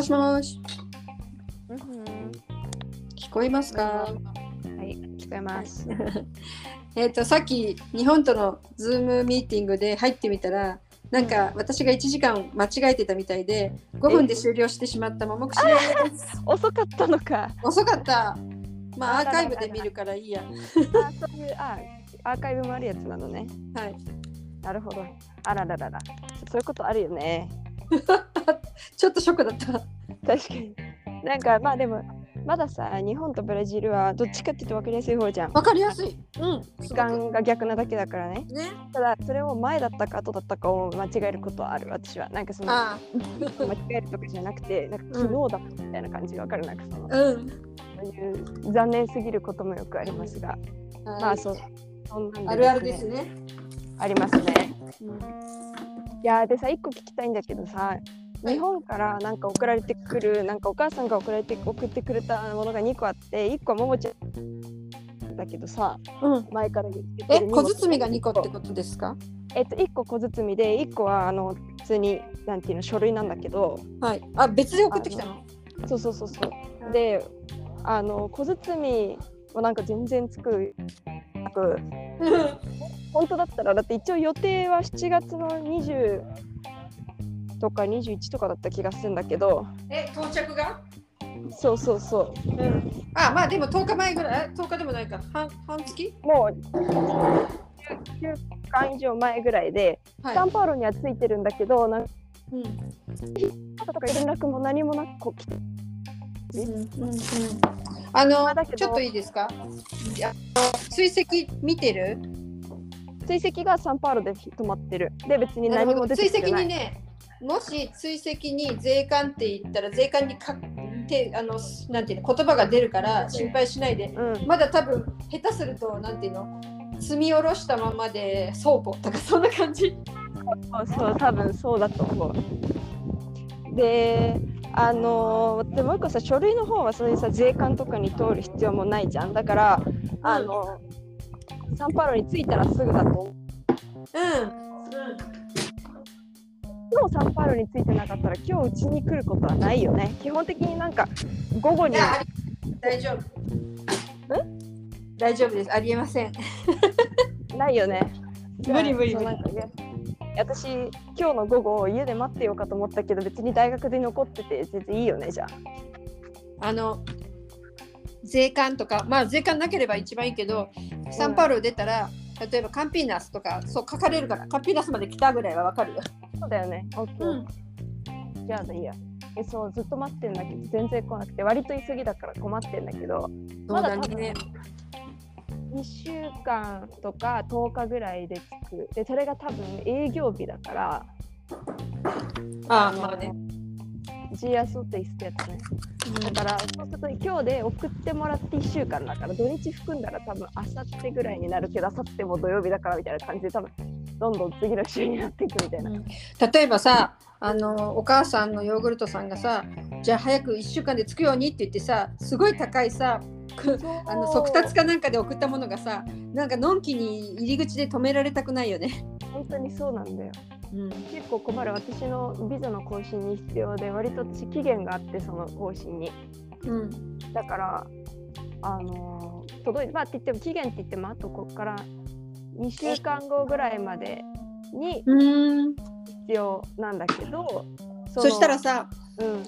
もしもし、うんふん聞こえますか、はい、聞こえます。えっと、さっき日本とのズームミーティングで入ってみたら、なんか私が1時間間違えてたみたいで、5分で終了してしまったももくしです。遅かったのか。遅かった。まあ、アーカイブで見るからいいや。あ、そういう、あ、アーカイブもあるやつなのね。はい。なるほど。あらららら。そういうことあるよね。ちょっとショックだった。確かに。なんか、まあでも、まださ、日本とブラジルはどっちかっていうと分かりやすい方じゃん。わかりやすい。うん。時間が逆なだけだからね。ね。ただ、それを前だったか後だったかを間違えることはある、私は。なんかその、あ間違えるとかじゃなくて、なんか昨日だったみたいな感じが分かる。なんかその、あ。うん。そういう残念すぎることもよくありますが、まあそう、そんなんであるあるですね。ありますね。うんいやーでさ、一個聞きたいんだけどさ、日本からなんか送られてくる、なんかお母さんが送られて送ってくれたものが2個あって、1個はももちゃんだけどさ、うん。前から言ってえ、小包が2個ってことですか？えっと、1個小包で、1個はあの普通に、なんていうの、書類なんだけど、はい。あ、別で送ってきたの？そうそうそうそう。で、あの小包はなんか全然つくなく、本当だったらだって一応予定は7月の20とか21とかだった気がするんだけど。え、到着が？そうそうそう。ん。あ、まあでも10日前ぐらい、え10日でもないか。半半月？うもう1週間以上前ぐらいで、はい。サンパウロにはついてるんだけどなんかうん。とか連絡も何もなくこう来て。あのまあだけど。ちょっといいですか？いや追跡見てる？追跡がサンパウロで止まってる。で別に何も出て追跡きてない。にねもし追跡に税関って言ったら税関にかてあのなんていうの言葉が出るから心配しないで。うん。まだ多分下手するとなんていうの積み下ろしたままで倉庫とかそんな感じ。そうそう多分そうだと思う。であのーでもう一個さ書類の方はそういうさ税関とかに通る必要もないじゃん。だからあのサンパウロに着いたらすぐだと思う。うん。今日サンパウロに着いてなかったら今日うちに来ることはないよね。基本的になんか午後に。大丈夫。大丈夫です。ありえません。ないよね。無理無理無理。そうなんかね私今日の午後家で待ってようかと思ったけど別に大学で残ってて全然いいよねじゃあ。あの税関とかまあ税関なければ一番いいけどサンパウロ出たら、例えばカンピーナスとかそう書かれるからカンピーナスまで来たぐらいはわかるよ。そうだよね。OK、じゃあいいや。えそうずっと待ってんだけど全然来なくて割と急ぎだから困ってんだけど。そうだね。2週間とか10日ぐらいで着くでそれが多分営業日だからああまあね。ジーアソってってやつねだからそうすると今日で送ってもらって1週間だから土日含んだら多分あさってぐらいになるけどあさっても土曜日だからみたいな感じで多分どんどん次の週になっていくみたいな。例えばさあのお母さんのヨーグルトさんがさじゃあ早く1週間で着くようにって言ってさすごい高いさくあの速達かなんかで送ったものがさなんかのんきに入り口で止められたくないよね。本当にそうなんだよ。うん。結構困る。私のビザの更新に必要で割と私期限があってその更新に。うん。だからあのー届いてまあって言っても期限って言ってもあとここから2週間後ぐらいまでにうん。必要なんだけどそしたらさうん。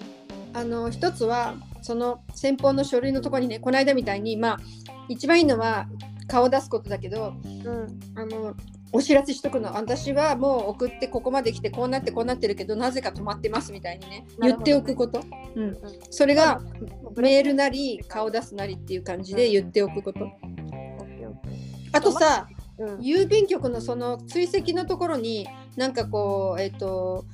あの一つはその先方の書類のところにねこの間みたいにまあ一番いいのは顔を出すことだけどうん。あのお知らせしとくの。私はもう送ってここまで来てこうなってこうなってるけどなぜか止まってますみたいにね言っておくこと、うん。うん。それがメールなり顔出すなりっていう感じで言っておくこと、オッケーオッケあとさーうん。郵便局のその追跡のところになんかこうえっ、と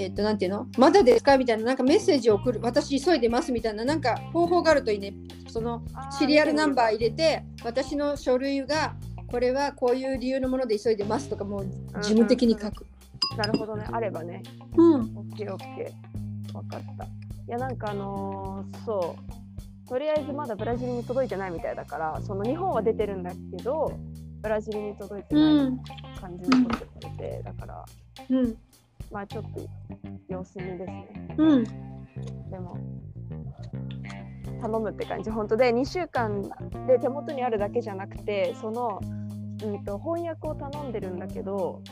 えっ、となんていうの？まだですか？みたいななんかメッセージを送る。私急いでますみたいななんか方法があるといいね。そのシリアルナンバー入れて私の書類がこれはこういう理由のもので急いでますとかもう事務的に書く。なるほどね。あればね。うん。オッケーオッケー。わかった。いやなんかあのーそう。とりあえずまだブラジルに届いてないみたいだから、その日本は出てるんだけど、ブラジルに届いてない感じのこと言われて、だから、うんまあちょっと様子見ですね。うん。でも頼むって感じ本当で2週間で手元にあるだけじゃなくてその、うん、と翻訳を頼んでるんだけど、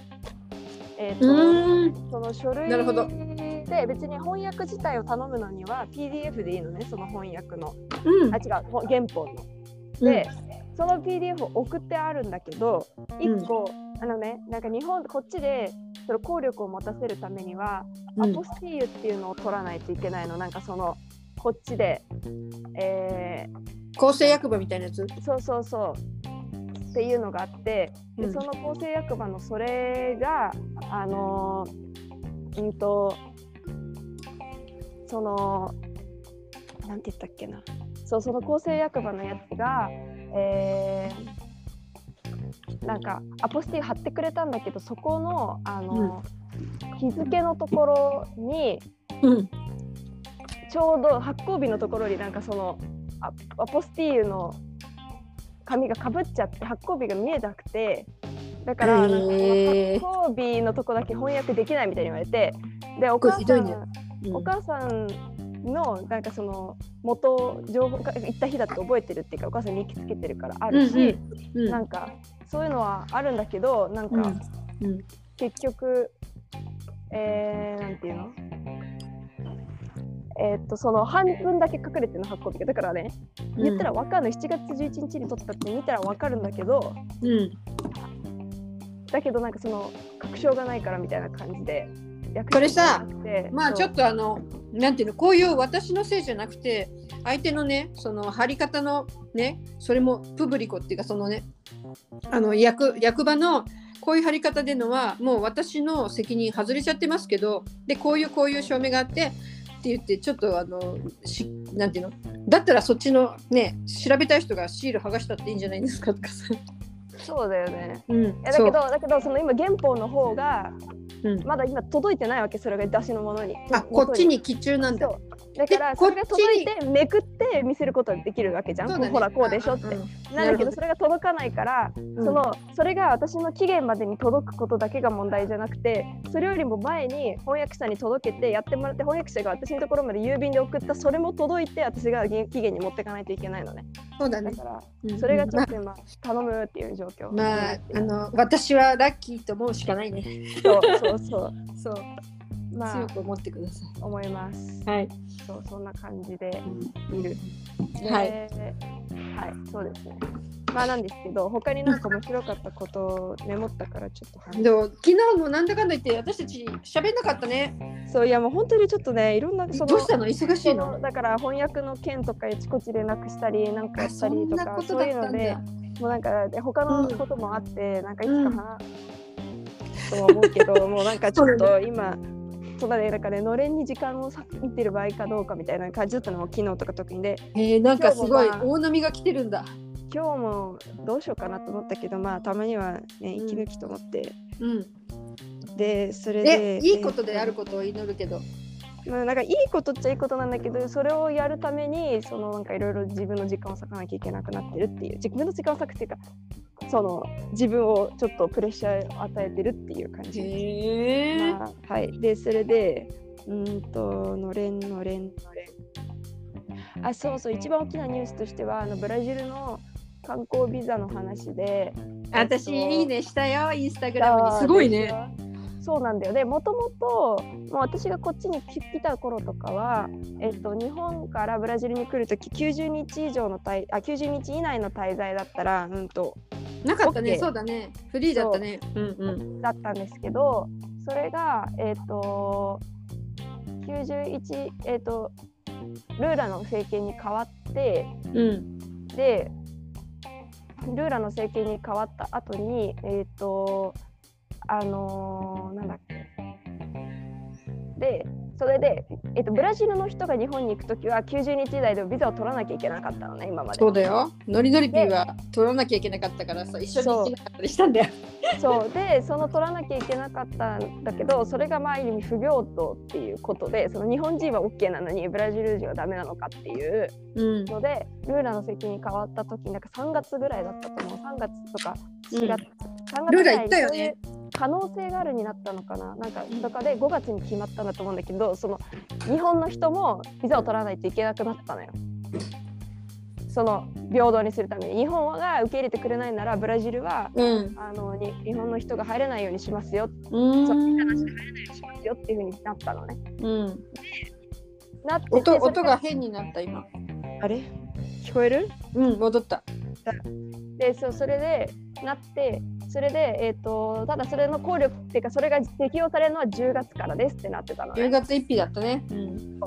えーとうん。その書類なるほどで別に翻訳自体を頼むのには PDF でいいのねその翻訳のうんあ。違うほ原本の。で、その PDF を送ってあるんだけど1個、あのねなんか日本こっちでその効力を持たせるためには、うん。アポスティーユっていうのを取らないといけないの。なんかそのこっちで、え厚生役場みたいなやつ？ーそうそうそう。っていうのがあってで、うん。その厚生役場のそれがあのーうんとそのなんて言ったっけな。そうその厚生役場のやつがえーなんかアポスティー貼ってくれたんだけどそこのあの、日付のところにうん。ちょうど発行日のところになんかそのアアポスティーユの紙がかぶっちゃって発行日が見えなくてだから発行日のとこだけ翻訳できないみたいに言われてでお母さん、ひどいね。お母さんのなんかその元情報が行った日だって覚えてるっていうかお母さんに日記つけてるからあるし、うん。なんかそういうのはあるんだけどなんか、うん。うん。結局えー、なんていうの？えーっとその半分だけ隠れてるの発行だからね言ったら分かんない7月11日に撮ったって見たら分かるんだけどうん。だけどなんかその確証がないからみたいな感じで訳これさまあちょっとあのなんていうの？こういう私のせいじゃなくて相手のねその貼り方のねそれもプブリコっていうかそのねあの役役場のこういう貼り方でのはもう私の責任外れちゃってますけどでこういうこういう証明があってって言ってちょっとあのしなんていうの？だったらそっちのね調べたい人がシール剥がしたっていいんじゃないですかとかさ。そうだよね。うん、いやだけどだけどその今原本の方がうん。まだ今届いてないわけそれが出しのものに。あこっちに期中なんだ。だからでそれが届いてめくって見せることができるわけじゃん、そうだね。ほらこうでしょって、うん。うんなんだけど。それが届かないから、ん。そのそれが私の期限までに届くことだけが問題じゃなくてそれよりも前に翻訳者に届けてやってもらって翻訳者が私のところまで郵便で送ったそれも届いて私が期限に持っていかないといけないのね。そうだね。だからうんそれがちょっと今頼むっていう状況まあ、あの私はラッキーと思うしかないね。そうそうそうそう、まあ強く思ってくださ思いますい。はい。そうそんな感じでいるではい。はい、そうですね。まあなんですけど、他になんか面白かったことをメモったからちょっと話でも昨日もなんだかんだ言って私たち喋んなかったね。そういやもう本当にちょっとね、いろんなそのどうしたの？忙しいそののだから翻訳の件とかあちこちでなくしたりなんかやあったりとかそういうので。もうなんかで他のこともあって、なんかいつうんか話すとは思うけど、もうなんかちょっと今そうだね、だからね、のれんに時間をさ見てる場合かどうかみたいな感じだったのも昨日とか特にで、えー、なんかすごいまあ大波が来てるんだ。今日もどうしようかなと思ったけど、まあたまにはね、うん息抜きと思って、うん。で、それえで。、いいことであることを祈るけど。まあ、なんかいいことっちゃいいことなんだけどそれをやるためにそのなんかいろいろ自分の時間を割かなきゃいけなくなってるっていう自分の時間を割くっていうかその自分をちょっとプレッシャーを与えてるっていう感じ、へえ。まあ、はい。でそれでうーんとのれんのれんのれん。あそうそう。一番大きなニュースとしてはあのブラジルの観光ビザの話で。私えっといいねしたよ。インスタグラムに。すごいね。。そうなんだよね。もともと、私がこっちに来来た頃とかは、えっと、日本からブラジルに来るとき、90日以上の滞あ、90日以内の滞在だったら、うんと、なかったね、OK そうだね。フリーだったね。うんうん。だったんですけど、それが、えっと、91、えっと、ルーラの政権に変わって、うん。で、ルーラの政権に変わった後に、えっ、と、あのーなんだっけ。で、それで、えっとブラジルの人が日本に行くときは90日以内でビザを取らなきゃいけなかったのね、今まで。そうだよ。ノリノリピーは取らなきゃいけなかったからさ、一緒に行けなかったりしたんだよ。そうで、その取らなきゃいけなかったんだけど、それがまあ、ある意味不平等っていうことで、その日本人は OK なのに、ブラジル人はダメなのかっていううん。ので、ルーラの席に変わったとき、なんか3月ぐらいだったと思う、3月とか4月、3月ルーラぐらいに行ったよね可能性があるになったのかな？なんかとかで5月に決まったんだと思うんだけどその日本の人もビザを取らないといけなくなったのよ。その平等にするために日本が受け入れてくれないならブラジルはうん。あのに日本の人が入れないようにしますようーん。しますよっていうふうになったのね。うん。なってて音それ音が変になった今。あれ？聞こえる？うん、戻った。でそうそれでなってそれで、えー、とただそれの効力っていうかそれが適用されるのは10月からですってなってたの10ね。月1日だったね。うん。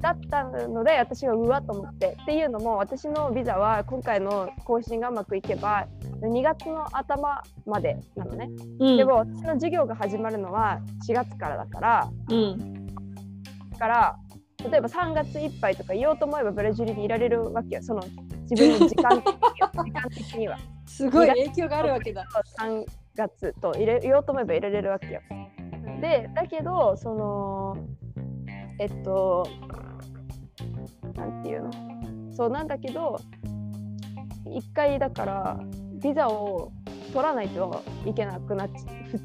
だったので私がうわっと思ってっていうのも私のビザは今回の更新がうまくいけば2月の頭までなのね。うん、でも私の授業が始まるのは4月からだからうん。だから例えば3月いっぱいとか言おうと思えばブラジルにいられるわけよその自分の時間時間的には。すごい影響があるわけだ。3月と入れ言おうと思えば入れれるわけよ。でだけどそのえっとなんていうの？そうなんだけど一回だからビザを取らないといけなくなっち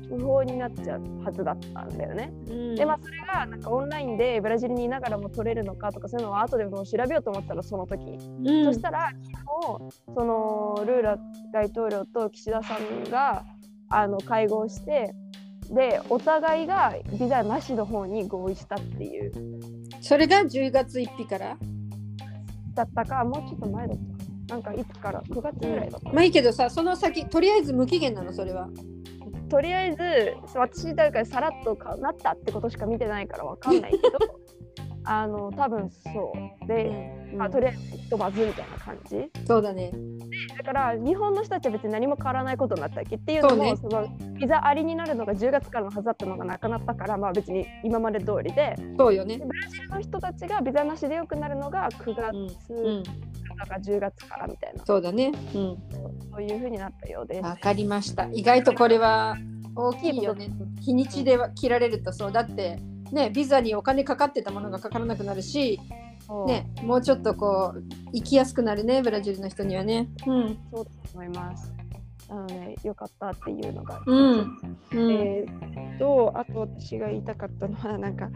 不不法になっちゃうはずだったんだよね。うん。でまあそれがなんかオンラインでブラジルにいながらも取れるのかとかそういうのは後でもう調べようと思ったらその時。にうん。そしたら昨日そのルーラ大統領と岸田さんがあの会合してでお互いがビザなしの方に合意したっていう。それが10月1日から？だったかもうちょっと前だったなんかいつから？9月ぐらいだった、まあいいけどさ、その先、とりあえず無期限なの、それは。とりあえず私だからさらっとかなったってことしか見てないからわかんないけど あの多分そう。で、まあ、とりあえずひとまずみたいな感じ。そうだね。だから日本の人たちは別に何も変わらないことになったわけっていうのもそ、のビザありになるのが10月からのはずだったのがな？くなったからまあ別に今まで通りで。そうよね。ブラジルの人たちがビザなしでよくなるのが9月うん。から10月からみたいな、そうだね。うん。そういうふうになったようです。わかりました。意外とこれは大きいよね。日にちで切られるとそう。だって、ね、ビザにお金かかってたものがかからなくなるし、ね、もうちょっとこう、行きやすくなるね、ブラジルの人にはね。うん。そうだと思います。なのでよかったっていうのが。うん。うん。えーっとあと私が言いたかったのはなんか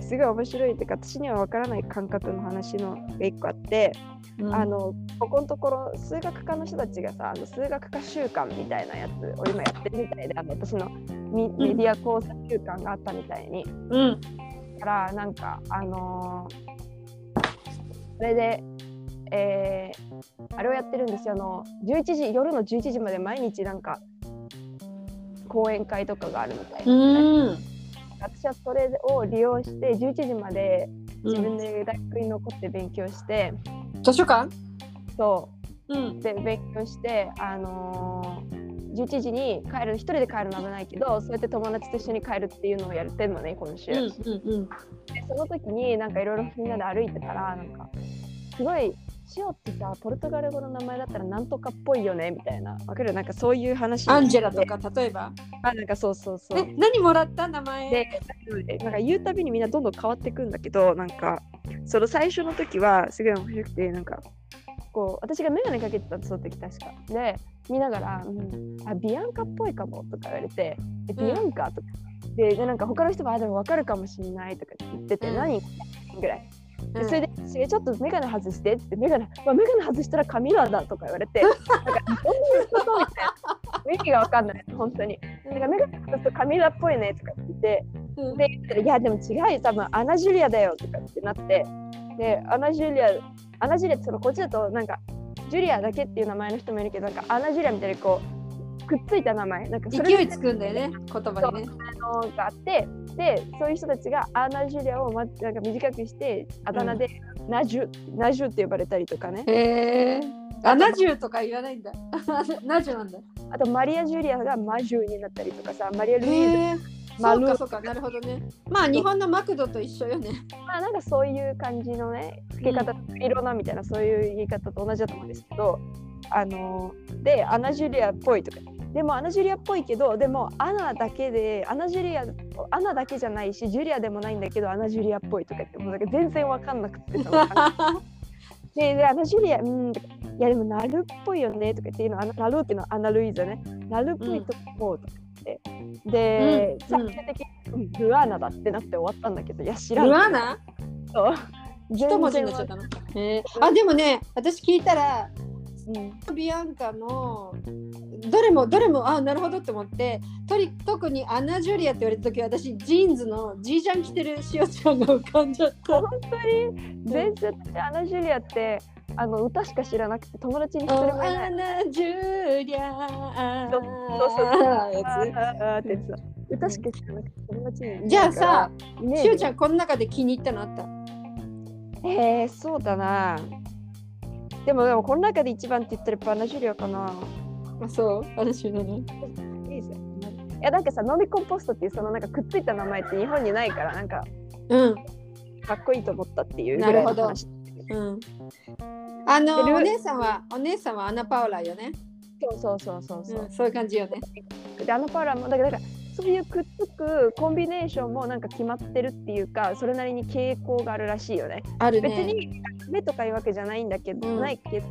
すごい面白いっていうか私には分からない感覚の話のが一個あって、うん。あのここのところ数学科の人たちがさあの数学科週間みたいなやつを今やってるみたいであの私のミメディア講座週間があったみたいに、うん。だからなんかあのーそれで、えーあれをやってるんですよ。あの11時夜の11時まで毎日なんか講演会とかがあるみたいな、うん。私はそれを利用して11時まで自分うん、で大学に残って勉強して、図書館？そう。ん。う。で勉強してあのー11時に帰る一人で帰るのは危ないけどそうやって友達と一緒に帰るっていうのをやってんのね今週、うんうんうん。でその時になんかいろいろみんなで歩いてたらなんかすごい塩ってさポルトガル語の名前だったらなんとかっぽいよねみたいな。わかる？なんかそういう話。アンジェラとか例えば。あなんかそうそうそう。え、何もらった名前。でなんか言うたびにみんなどんどん変わっていくんだけどなんかその最初の時はすごい面白くてなんかこう私が眼鏡かけてたのその時確か。で見ながら、うん、あビアンカっぽいかもとか言われてえビアンカとか、ででなんか他の人があでも分かるかもしれないとか言ってて、うん。何ぐらいそれでちょっと眼鏡外してって眼鏡、まあ、眼鏡外したらカミラだとか言われてなんかどういうことみたいな意味が分かんない本当に。なんか眼鏡外すとカミラっぽいねとか言ってうん。で言ったらいやでも違うよ多分アナジュリアだよとかってなって。でアナジュリアアナジュリアってそのこっちだとなんかジュリアだけっていう名前の人もいるけどなんかアナジュリアみたいにこうくっついた名前。なんかそれ勢いつくんだよね、言葉にね。のがあってでそういう人たちがアナジュリアをまなんか短くしてあだ名でナジュ、ナジュって呼ばれたりとかねへえ。あ、ナジュとか言わないんだ。ナジュなんだ。あとマリア・ジュリアがマジュになったりとかさマリア・ルイーズへえ。マルそうかそうか、なるほどね。まあ日本のマクドと一緒よね。まあなんかそういう感じのね付け方、色なみたいなそういう言い方と同じだと思うんですけどあのーでアナジュリアっぽいとかでもアナジュリアっぽいけどでもアナだけでアナジュリアアナだけじゃないしジュリアでもないんだけどアナジュリアっぽいとかってもうなんか全然わかんなくて ででアナジュリアうんとかいやでもナルっぽいよねとかっていうのアナナルっていうのはアナルイーザね。ナルっぽいと思うとか、って。で、うん。最終的にうんルアーナだってなって終わったんだけどいや知らん。ルアーナ？そう。一文字になっちゃったの？えー。あでもね私聞いたらうん。ビアンカのどれもどれもあなるほどって思ってとり特にアナ・ジュリアって言われた時私ジーンズのジージャン着てるしおちゃんが浮かんじゃった。本当に？全然アナ・ジュリアってあの歌しか知らなくて友達に一人もいない。アナ・ジュリアそうそうそうや歌しか知らなくて友達にじゃあさしおちゃんこの中で気に入ったのあった？えー、そうだな。でもでもこの中で一番って言ったらやっぱアナ・ジュリアかなあそう私のね。いいですよいやなんかさノミコンポストっていうそのなんかくっついた名前って日本にないからなんかうんかっこいいと思ったっていうぐらいの話うん。あのお姉さんはお姉さんはアナ・パウラよね。そうそうそうそうそう、うん、そういう感じよね。であのパウラもだからだからそういうくっつくコンビネーションもなんか決まってるっていうかそれなりに傾向があるらしいよね。ある別ね。に目とかいうわけじゃないんだけど、うんないけど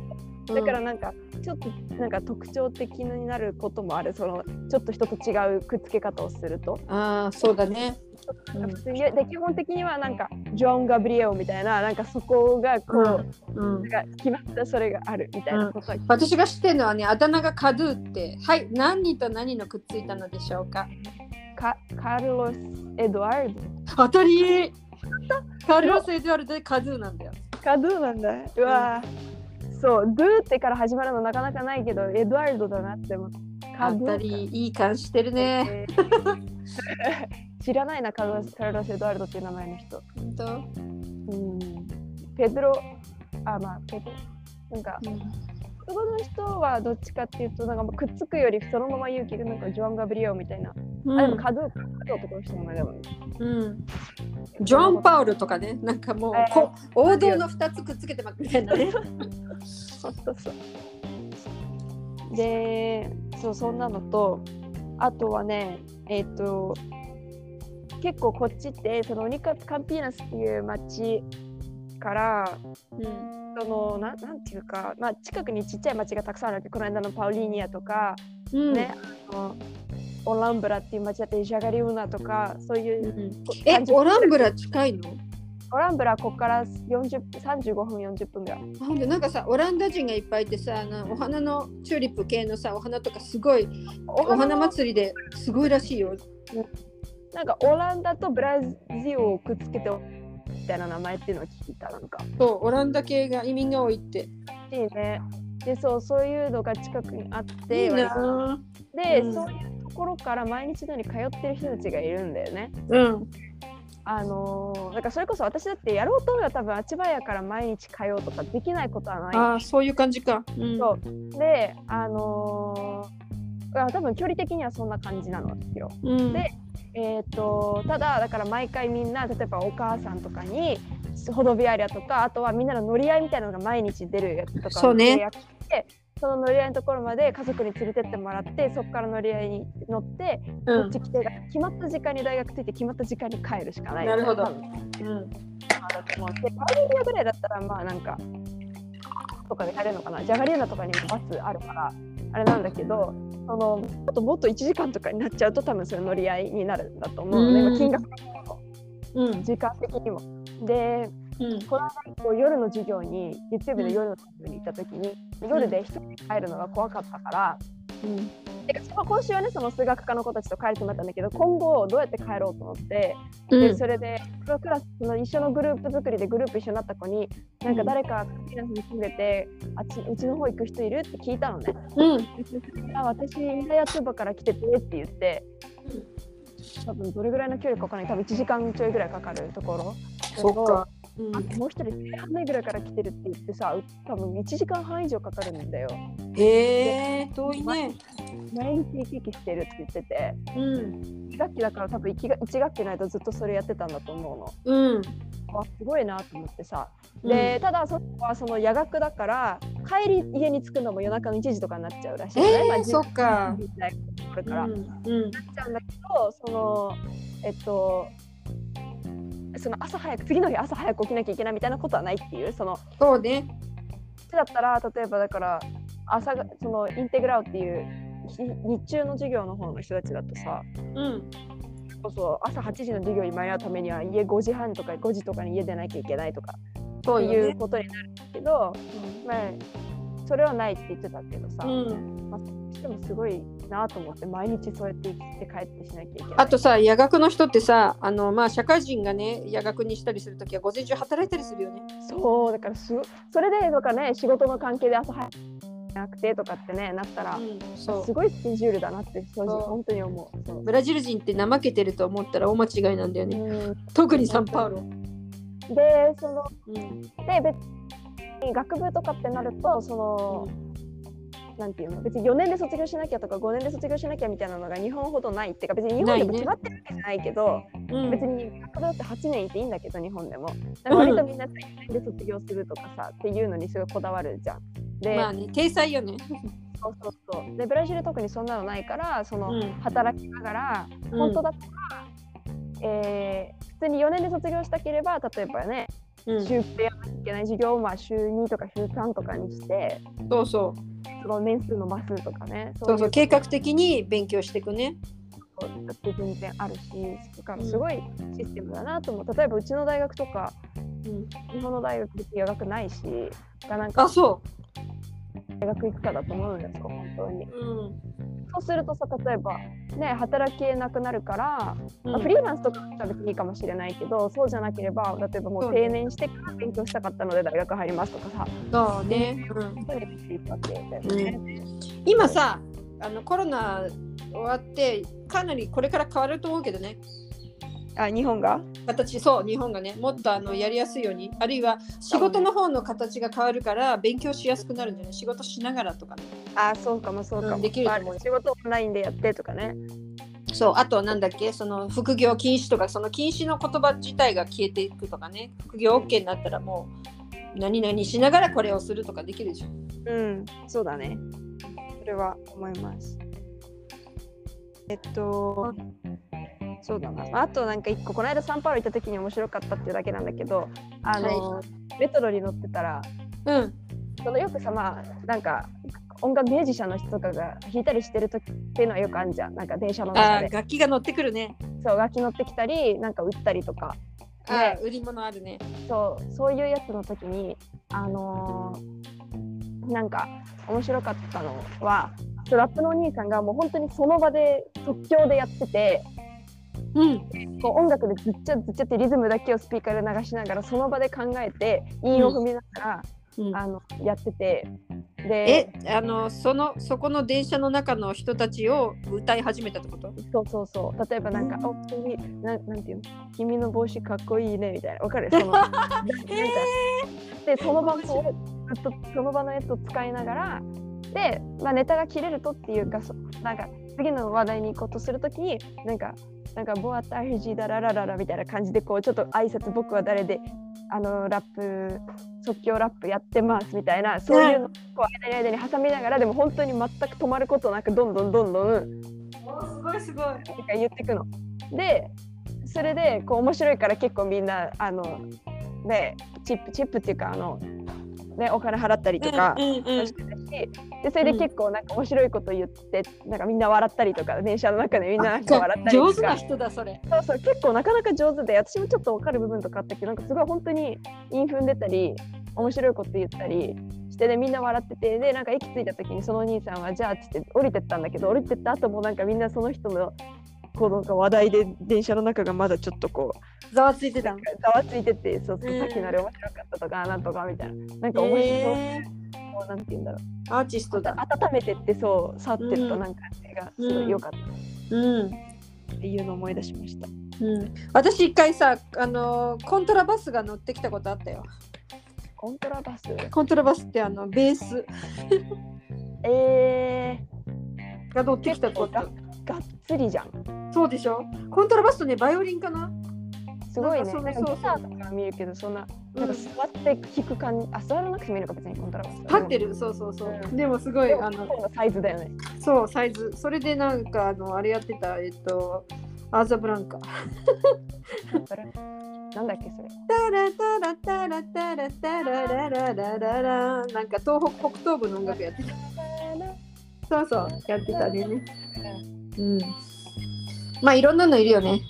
だからなんかちょっとなんか特徴的になることもあるそのちょっと人と違うくっつけ方をすると。うん、ああそうだね。で基本的にはなんかジョン・ガブリエオみたいななんかそこがこう、うん。なんか決まったそれがあるみたいなことは、私が知ってるのはね、あだ名がカドゥって、はい、何と何のくっついたのでしょうか？カカルロス・エドワルド当たりカルロス・エドワルドでカドゥなんだよ。カドゥなんだ。うわーそう、ドゥってから始まるのなかなかないけど、エドワルドだなって思って。カドゥ当たりいい感じしてるね。え ー知らないなカルロス・カルロス・エドワルドっていう名前の人。本当？うん。ペドロ、あ、まあ、ペドロ。なんか、男の人はどっちかっていうと、なんかくっつくよりそのまま言うけど、なんかジョアン・ガブリオみたいな。うんあ、でもカドゥ、カドゥ男の人の名前だもんね。うんジョン・パウルとかね、なんかもう、えーこ王道の2つくっつけてますみたいなね。そうそうそう。で、そう、そんなのと、あとはね、えっ、と、結構こっちって、そのオニカカンピーナスっていう町から、うんそのななんていうか、まあ、近くにちっちゃい町がたくさんあるわけこの間のパウリーニアとか、うんねあのオランブラっていう町だってジャガリウナとかそういうう、んこえ、30オランブラ近いの？オランブラここから40 35分40分ぐらいあほんでなんかさオランダ人がいっぱいいてさあのお花のチューリップ系のさお花とかすごいおお花祭りですごいらしいよ。なんかオランダとブラジルをくっつけてみたいな名前っていうのを聞いたなんか。そうオランダ系が移民が多いって。いいね。でそうそういうのが近くにあっていいな。で、うんそういうところから毎日のように通ってる人たちがいるんだよね。うん。あのーだからそれこそ私だってやろうと思えば多分あちばやから毎日通うとかできないことはない。ああそういう感じか。うん。そうであのーあ多分距離的にはそんな感じなのよ。うん。でえー、とただだから毎回みんな例えばお母さんとかにホドビアリアとかあとはみんなの乗り合いみたいなのが毎日出るやつとかそうね契約してその乗り合いのところまで家族に連れてってもらってそこから乗り合いに乗ってうん。こっち来て決まった時間に大学着いて決まった時間に帰るしかない。なるほど。うん。だと思うでパウリニアぐらいだったらまあなんかとかで帰れるのかな。ジャガリーナとかにもバスあるからあれなんだけどそのあともっと1時間とかになっちゃうと多分それ乗り合いになるんだと思うので、うん。まあ金額も。うん。時間的にも。でうん。こう夜の授業に月曜日の夜の授業に行った時に、夜で一人で帰るのが怖かったから、うん。て今週はねその数学科の子たちと帰るつもりだったんだけど今後どうやって帰ろうと思って、でうん。それでクラスその一緒のグループ作りでグループ一緒になった子になんか誰かクリアスに住んでてあっちうちの方行く人いるって聞いたのね。うん。あ私イタヤツバから来ててって言って多分どれぐらいの距離かわかんない多分1時間ちょいぐらいかかるところ。そっか。うあん。もう一人1半目ぐらいから来てるって言ってさ多分1時間半以上かかるんだよ。へえ遠いね。毎日行き来してるって言っててうん。1学期だから多分 1, が1学期の間ずっとそれやってたんだと思うの。うん。あすごいなと思ってさ。で、ただそこはその夜学だから帰り家に着くのも夜中の1時とかになっちゃうらしいのね。まあえー、そっか。これから。うん。なっちゃうんだけどそのえっとその朝早く次の日朝早く起きなきゃいけないみたいなことはないっていうそのそうね。だったら例えばだから朝がそのインテグラウっていうひ日中の授業の方の人たちだとさうん。そうそう朝8時の授業に間に合うためには家5時半とか5時とかに家出なきゃいけないとかそうよね。ことになるけど、まあ、それはないって言ってたけどさ、うん、でもすごいなと思って毎日そうやって生きて帰ってしなきゃいけない。あとさ夜学の人ってさあのまあ社会人がね夜学にしたりするときは午前中働いたりするよね。そうだからすそれでとかね仕事の関係で朝早くなくてとかってねなったら、うんそすごいスケジュールだなって正直本当に思う。ブラジル人って怠けてると思ったら大間違いなんだよね。うん。特にサンパウロ、でそのうん。で別に学部とかってなるとその、なんていうの？別に4年で卒業しなきゃとか5年で卒業しなきゃみたいなのが日本ほどないっていうか別に日本でも決まってるわけじゃないけどうん。別に学部だって8年いていいんだけど日本でもなんか割とみんな4年で卒業するとかさっていうのにすごいこだわるじゃん。で、まあね体裁よね。そうそうそう。でブラジル特にそんなのないからその、うん。働きながら本当だったら、えー普通に4年で卒業したければ例えばねうん。週でやらなきゃいけない授業をまあ週2とか週3とかにしてそうそうその年数伸ばすとかねそうそう計画的に勉強していくね。って全然あるしだからすごいシステムだなと思う。例えばうちの大学とかうん日本の大学別に夜学ないしがなんかあそ大学行くかだと思うんですよ本当に。ううんそうするとさ例えばね働けなくなるから、うん。まあ、フリーランスとかだったら別にいいかもしれないけどそうじゃなければ例えばもう定年してから勉強したかったので大学入りますとかさ。そうね、うん。今さあのコロナ終わってかなりこれから変わると思うけどねあ日本が？形そう日本がね。もっとあのやりやすいように。あるいは仕事の方の形が変わるから勉強しやすくなるんじゃない？仕事しながらとかね。あそうかもそうかも、うんできると思う。まあ仕事オンラインでやってとかね。そうあとなんだっけ？その副業禁止とかその禁止の言葉自体が消えていくとかね。副業 OK になったらもう何々しながらこれをするとかできるでしょ。うんそうだね。それは思います。えっとそうだな。あとなんか一個この間サンパウロ行った時に面白かったっていうだけなんだけどあの、メトロに乗ってたらうん。そのよくさまあなんか音楽ミュージシャンの人とかが弾いたりしてる時っていうのはよくあるじゃん。なんか電車の中で。楽器が乗ってくるね。そう楽器乗ってきたりなんか売ったりとか。あ売り物あるね。そうそういうやつの時にあのーなんか面白かったのはラップのお兄さんがもう本当にその場で即興でやっててうん。こう音楽でずっちゃずっちゃってリズムだけをスピーカーで流しながらその場で考えて韻を踏みながら、うん。あのやってて。えであのそのそこの電車の中の人たちを歌い始めたってこと？そうそうそう。例えばなんか「お君ななんていうの？君の帽子かっこいいね」みたいな。わかる？そのなんかでその場のずっとその場のやつを使いながらで、まあ、ネタが切れるとっていうかそなんか次の話題に行こうとするときになんかなんかボアタージダララララみたいな感じでこうちょっと挨拶僕は誰であのラップ即興ラップやってますみたいなそういうのをこう間に間に挟みながらでも本当に全く止まることなくどんどんどんどんすごいすごい。なんか言ってくの。でそれでこう面白いから結構みんなあのねチップチップっていうかあのねお金払ったりとかうんうんうんでそれで結構なんか面白いこと言ってなんかみんな笑ったりとか電車の中でみんななんか笑ったりとか。上手な人だそれ。そうそう結構なかなか上手で私もちょっと分かる部分とかあったけどなんかすごい本当に韻踏んでたり面白いこと言ったりしてでみんな笑っててでなんか駅着いた時にそのお兄さんはじゃあっつって降りてったんだけど降りてった後もなんかみんなその人のこうなんか話題で電車の中がまだちょっとこうざわついてたん？ざわついててそうそううんさっきのあれ面白かったとかなんとかみたいな。なんか面白い、えこうなんて言うんだろう。ーアーティストだ。温めてってそう去ってったうん。なんかがすごい良かった。うん。っていうのを思い出しました。うん、私一回さあのコントラバスが乗ってきたことあったよ。コントラバス？コントラバスってあのベース。えが乗ってきたこと。ー、がっつりじゃん。そうでしょ？コントラバスとねバイオリンかなすごいね。ななんんかそうそうかギターとか見るけど、そんな、うんなんか座って弾く感じ、あ、座らなくてもいいのか、別にコントラバス。立ってるそうそうそう、うんでもすごいあのサイズだよね。そうサイズそれでなんかあのあれやってたえっとアーザブランカなんだっけ、それ。タラタラタラタラタララララララなんか東北北東部の音楽やってたそうそう、やってたね。うん。まあいろんなのいるよね。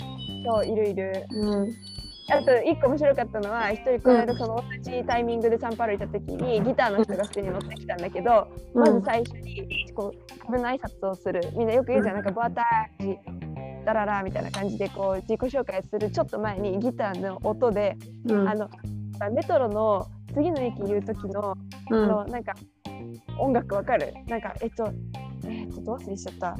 そういるいる。うん。あと一個面白かったのは一人この間その同じタイミングでサンパウロ行った時にギターの人が普通に乗ってきたんだけど、うん。まず最初にこう壁の挨拶をする。みんなよく言うじゃんなんかボアタージダララみたいな感じでこう自己紹介するちょっと前にギターの音で、うん。あのメトロの次の駅言う時の,、うん。あのなんか音楽わかる？なんかえっとえっとどう忘れしちゃった。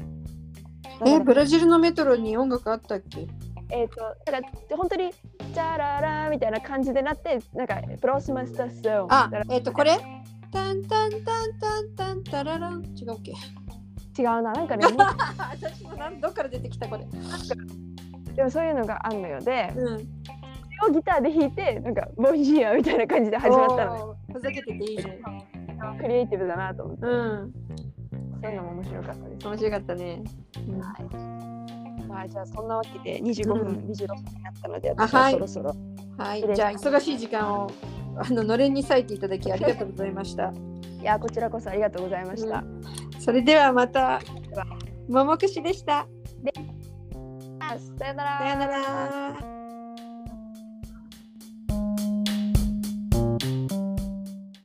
え、ブラジルのメトロに音楽あったっけ？えっ、と、だから本当に、チャララみたいな感じでなって、なんか、プロスマスタスオあ、えっ、と、これ？タンタンタンタンタンタララン違うっけ？違うな、なんかね、私 もなんどっから出てきたこれ？でもそういうのがあんのよで、うん。をギターで弾いて、なんか、ボンジーアみたいな感じで始まったのふざけてていいね。クリエイティブだなと思って、うん。そういうのも面白かったです。面白かったね。まあ、じゃあ、そんなわけで25分、うん26分になったので、あ私ははいそろそろ。はい失礼。しじゃあ忙しい時間をあののれんに割いていただきありがとうございました。いや、こちらこそありがとうございました。それではまた。ももくしでした。あさよなら。さよなら。